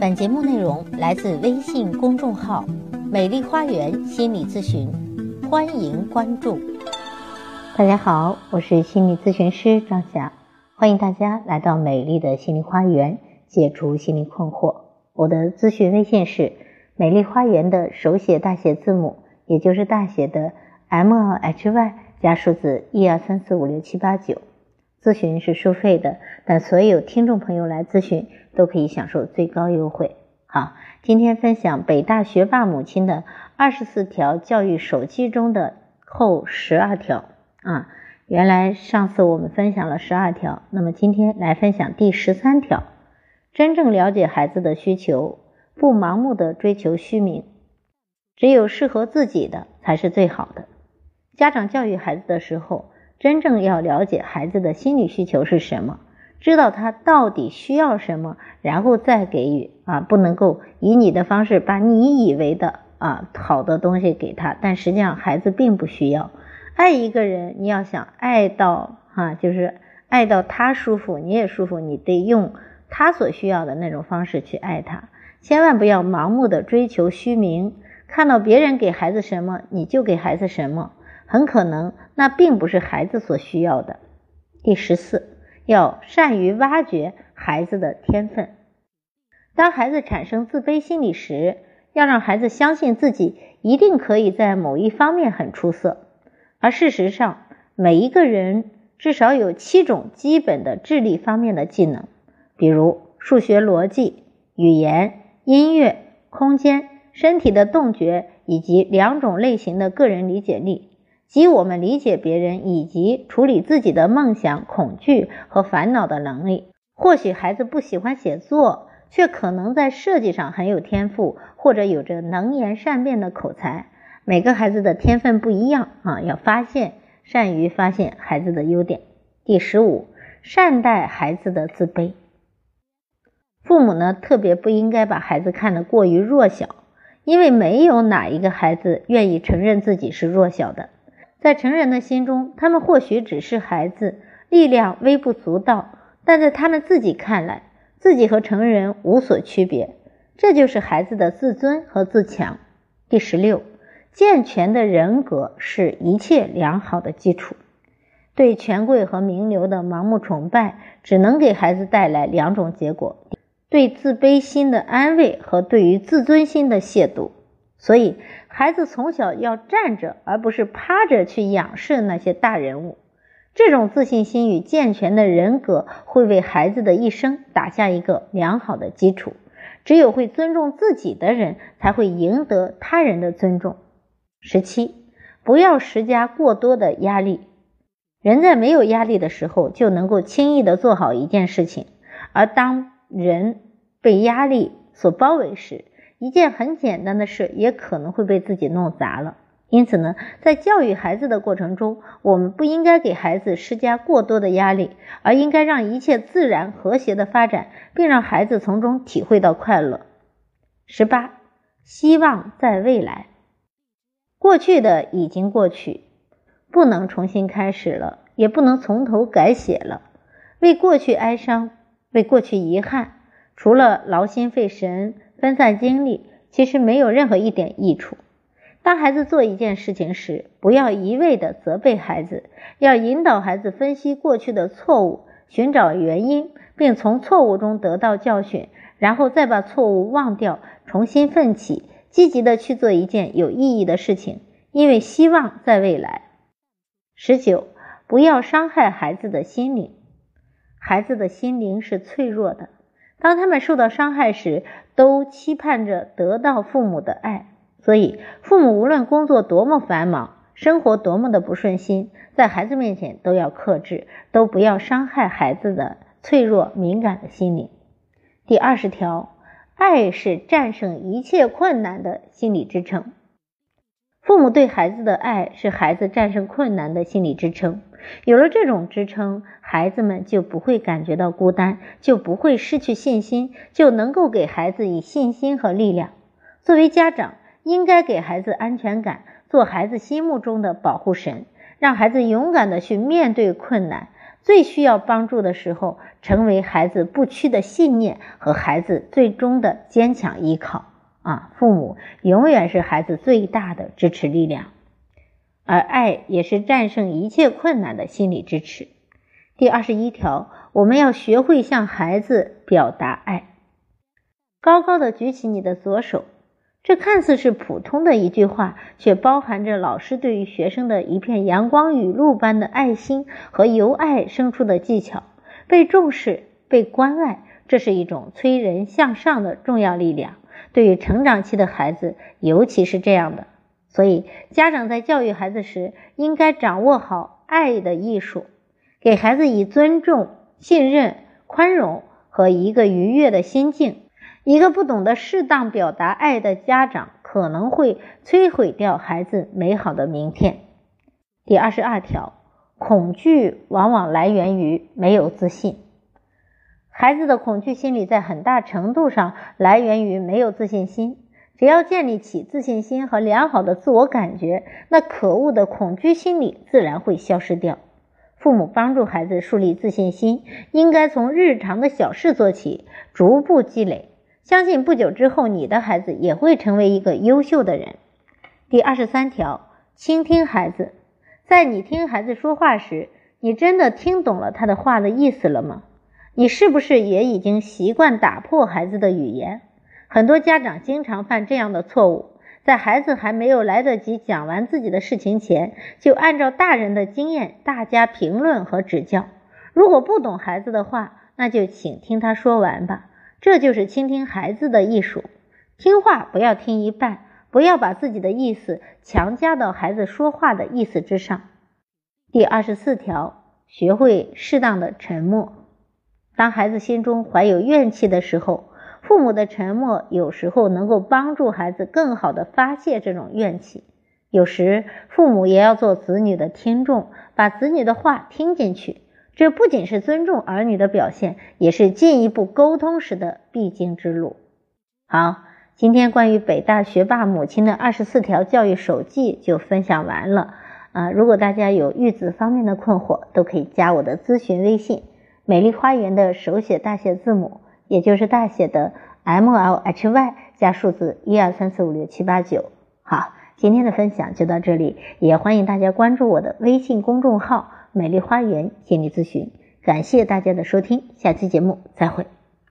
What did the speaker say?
本节目内容来自微信公众号“美丽花园心理咨询”，欢迎关注。大家好，我是心理咨询师张霞，欢迎大家来到美丽的心灵花园，解除心理困惑。我的咨询微信是“美丽花园”的手写大写字母，也就是大写的 M H Y 加数字一二三四五六七八九。咨询是收费的，但所有听众朋友来咨询都可以享受最高优惠。好，今天分享北大学霸母亲的二十四条教育手机中的后十二条啊。原来上次我们分享了十二条，那么今天来分享第十三条：真正了解孩子的需求，不盲目的追求虚名，只有适合自己的才是最好的。家长教育孩子的时候。真正要了解孩子的心理需求是什么，知道他到底需要什么，然后再给予啊，不能够以你的方式把你以为的啊好的东西给他，但实际上孩子并不需要。爱一个人，你要想爱到哈，就是爱到他舒服，你也舒服，你得用他所需要的那种方式去爱他，千万不要盲目的追求虚名，看到别人给孩子什么，你就给孩子什么。很可能那并不是孩子所需要的。第十四，要善于挖掘孩子的天分。当孩子产生自卑心理时，要让孩子相信自己一定可以在某一方面很出色。而事实上，每一个人至少有七种基本的智力方面的技能，比如数学、逻辑、语言、音乐、空间、身体的动觉以及两种类型的个人理解力。即我们理解别人以及处理自己的梦想、恐惧和烦恼的能力。或许孩子不喜欢写作，却可能在设计上很有天赋，或者有着能言善辩的口才。每个孩子的天分不一样啊，要发现，善于发现孩子的优点。第十五，善待孩子的自卑。父母呢，特别不应该把孩子看得过于弱小，因为没有哪一个孩子愿意承认自己是弱小的。在成人的心中，他们或许只是孩子，力量微不足道，但在他们自己看来，自己和成人无所区别。这就是孩子的自尊和自强。第十六，健全的人格是一切良好的基础。对权贵和名流的盲目崇拜，只能给孩子带来两种结果：对自卑心的安慰和对于自尊心的亵渎。所以，孩子从小要站着，而不是趴着去仰视那些大人物。这种自信心与健全的人格会为孩子的一生打下一个良好的基础。只有会尊重自己的人，才会赢得他人的尊重。十七，不要施加过多的压力。人在没有压力的时候，就能够轻易的做好一件事情；而当人被压力所包围时，一件很简单的事，也可能会被自己弄砸了。因此呢，在教育孩子的过程中，我们不应该给孩子施加过多的压力，而应该让一切自然和谐的发展，并让孩子从中体会到快乐。十八，希望在未来，过去的已经过去，不能重新开始了，也不能从头改写了。为过去哀伤，为过去遗憾，除了劳心费神。分散精力其实没有任何一点益处。当孩子做一件事情时，不要一味的责备孩子，要引导孩子分析过去的错误，寻找原因，并从错误中得到教训，然后再把错误忘掉，重新奋起，积极的去做一件有意义的事情，因为希望在未来。十九，不要伤害孩子的心灵，孩子的心灵是脆弱的。当他们受到伤害时，都期盼着得到父母的爱。所以，父母无论工作多么繁忙，生活多么的不顺心，在孩子面前都要克制，都不要伤害孩子的脆弱敏感的心灵。第二十条，爱是战胜一切困难的心理支撑。父母对孩子的爱是孩子战胜困难的心理支撑。有了这种支撑，孩子们就不会感觉到孤单，就不会失去信心，就能够给孩子以信心和力量。作为家长，应该给孩子安全感，做孩子心目中的保护神，让孩子勇敢的去面对困难，最需要帮助的时候，成为孩子不屈的信念和孩子最终的坚强依靠。啊，父母永远是孩子最大的支持力量，而爱也是战胜一切困难的心理支持。第二十一条，我们要学会向孩子表达爱。高高的举起你的左手，这看似是普通的一句话，却包含着老师对于学生的一片阳光雨露般的爱心和由爱生出的技巧。被重视、被关爱，这是一种催人向上的重要力量。对于成长期的孩子，尤其是这样的，所以家长在教育孩子时，应该掌握好爱的艺术，给孩子以尊重、信任、宽容和一个愉悦的心境。一个不懂得适当表达爱的家长，可能会摧毁掉孩子美好的明天。第二十二条，恐惧往往来源于没有自信。孩子的恐惧心理在很大程度上来源于没有自信心。只要建立起自信心和良好的自我感觉，那可恶的恐惧心理自然会消失掉。父母帮助孩子树立自信心，应该从日常的小事做起，逐步积累。相信不久之后，你的孩子也会成为一个优秀的人。第二十三条，倾听孩子。在你听孩子说话时，你真的听懂了他的话的意思了吗？你是不是也已经习惯打破孩子的语言？很多家长经常犯这样的错误，在孩子还没有来得及讲完自己的事情前，就按照大人的经验大家评论和指教。如果不懂孩子的话，那就请听他说完吧。这就是倾听孩子的艺术。听话不要听一半，不要把自己的意思强加到孩子说话的意思之上。第二十四条，学会适当的沉默。当孩子心中怀有怨气的时候，父母的沉默有时候能够帮助孩子更好的发泄这种怨气。有时，父母也要做子女的听众，把子女的话听进去。这不仅是尊重儿女的表现，也是进一步沟通时的必经之路。好，今天关于北大学霸母亲的二十四条教育手记就分享完了。啊，如果大家有育子方面的困惑，都可以加我的咨询微信。美丽花园的手写大写字母，也就是大写的 M L H Y 加数字一二三四五六七八九。好，今天的分享就到这里，也欢迎大家关注我的微信公众号“美丽花园心理咨询”。感谢大家的收听，下期节目再会。